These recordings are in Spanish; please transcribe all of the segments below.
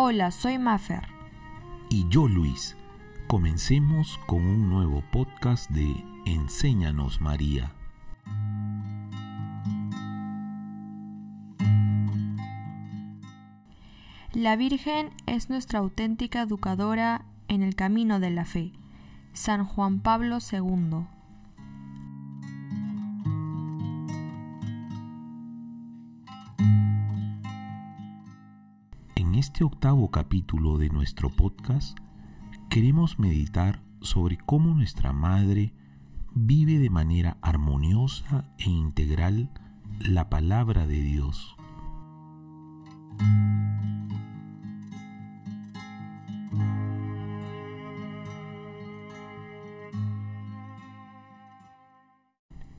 Hola, soy Mafer. Y yo, Luis. Comencemos con un nuevo podcast de Enséñanos María. La Virgen es nuestra auténtica educadora en el camino de la fe. San Juan Pablo II. Este octavo capítulo de nuestro podcast queremos meditar sobre cómo nuestra Madre vive de manera armoniosa e integral la palabra de Dios.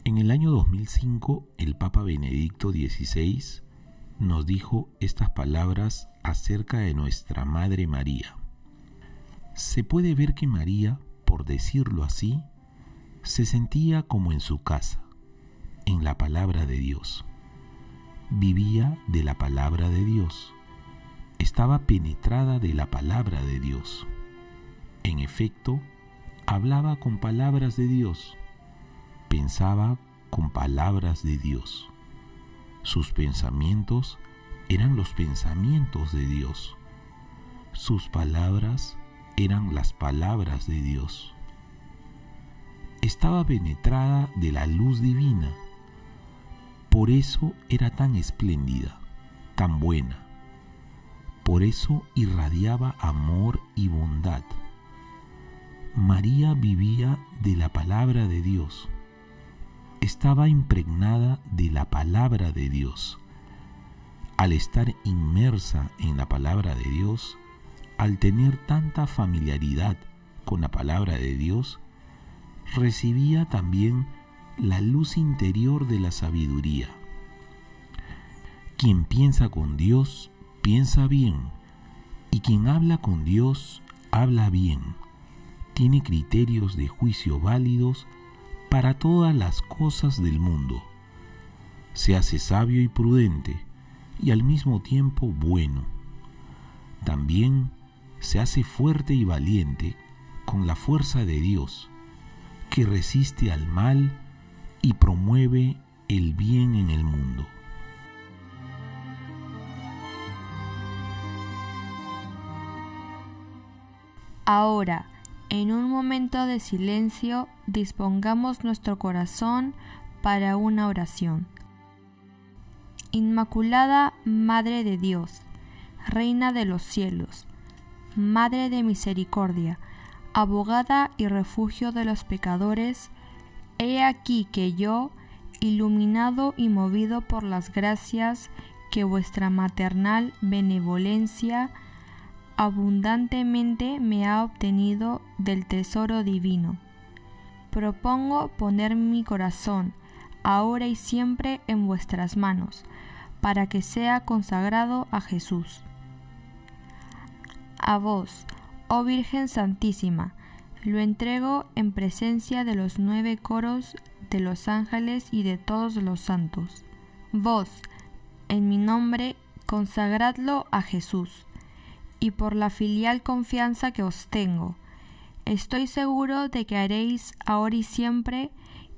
En el año 2005, el Papa Benedicto XVI nos dijo estas palabras acerca de nuestra Madre María. Se puede ver que María, por decirlo así, se sentía como en su casa, en la palabra de Dios. Vivía de la palabra de Dios. Estaba penetrada de la palabra de Dios. En efecto, hablaba con palabras de Dios pensaba con palabras de Dios. Sus pensamientos eran los pensamientos de Dios. Sus palabras eran las palabras de Dios. Estaba penetrada de la luz divina. Por eso era tan espléndida, tan buena. Por eso irradiaba amor y bondad. María vivía de la palabra de Dios estaba impregnada de la palabra de Dios. Al estar inmersa en la palabra de Dios, al tener tanta familiaridad con la palabra de Dios, recibía también la luz interior de la sabiduría. Quien piensa con Dios, piensa bien, y quien habla con Dios, habla bien. Tiene criterios de juicio válidos para todas las cosas del mundo. Se hace sabio y prudente y al mismo tiempo bueno. También se hace fuerte y valiente con la fuerza de Dios, que resiste al mal y promueve el bien en el mundo. Ahora, en un momento de silencio, dispongamos nuestro corazón para una oración. Inmaculada Madre de Dios, Reina de los cielos, Madre de misericordia, abogada y refugio de los pecadores, he aquí que yo, iluminado y movido por las gracias que vuestra maternal benevolencia abundantemente me ha obtenido del tesoro divino. Propongo poner mi corazón, ahora y siempre, en vuestras manos, para que sea consagrado a Jesús. A vos, oh Virgen Santísima, lo entrego en presencia de los nueve coros de los ángeles y de todos los santos. Vos, en mi nombre, consagradlo a Jesús y por la filial confianza que os tengo. Estoy seguro de que haréis ahora y siempre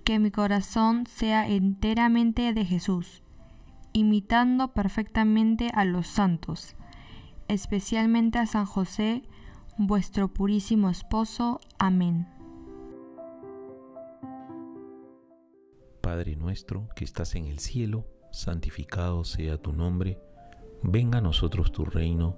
que mi corazón sea enteramente de Jesús, imitando perfectamente a los santos, especialmente a San José, vuestro purísimo esposo. Amén. Padre nuestro que estás en el cielo, santificado sea tu nombre, venga a nosotros tu reino,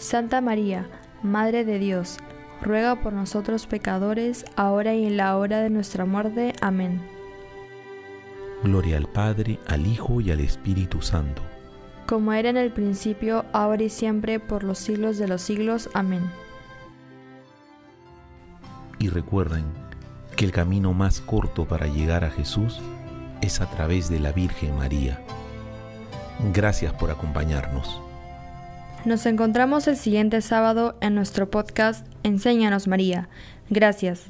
Santa María, Madre de Dios, ruega por nosotros pecadores, ahora y en la hora de nuestra muerte. Amén. Gloria al Padre, al Hijo y al Espíritu Santo como era en el principio, ahora y siempre, por los siglos de los siglos. Amén. Y recuerden que el camino más corto para llegar a Jesús es a través de la Virgen María. Gracias por acompañarnos. Nos encontramos el siguiente sábado en nuestro podcast Enséñanos María. Gracias.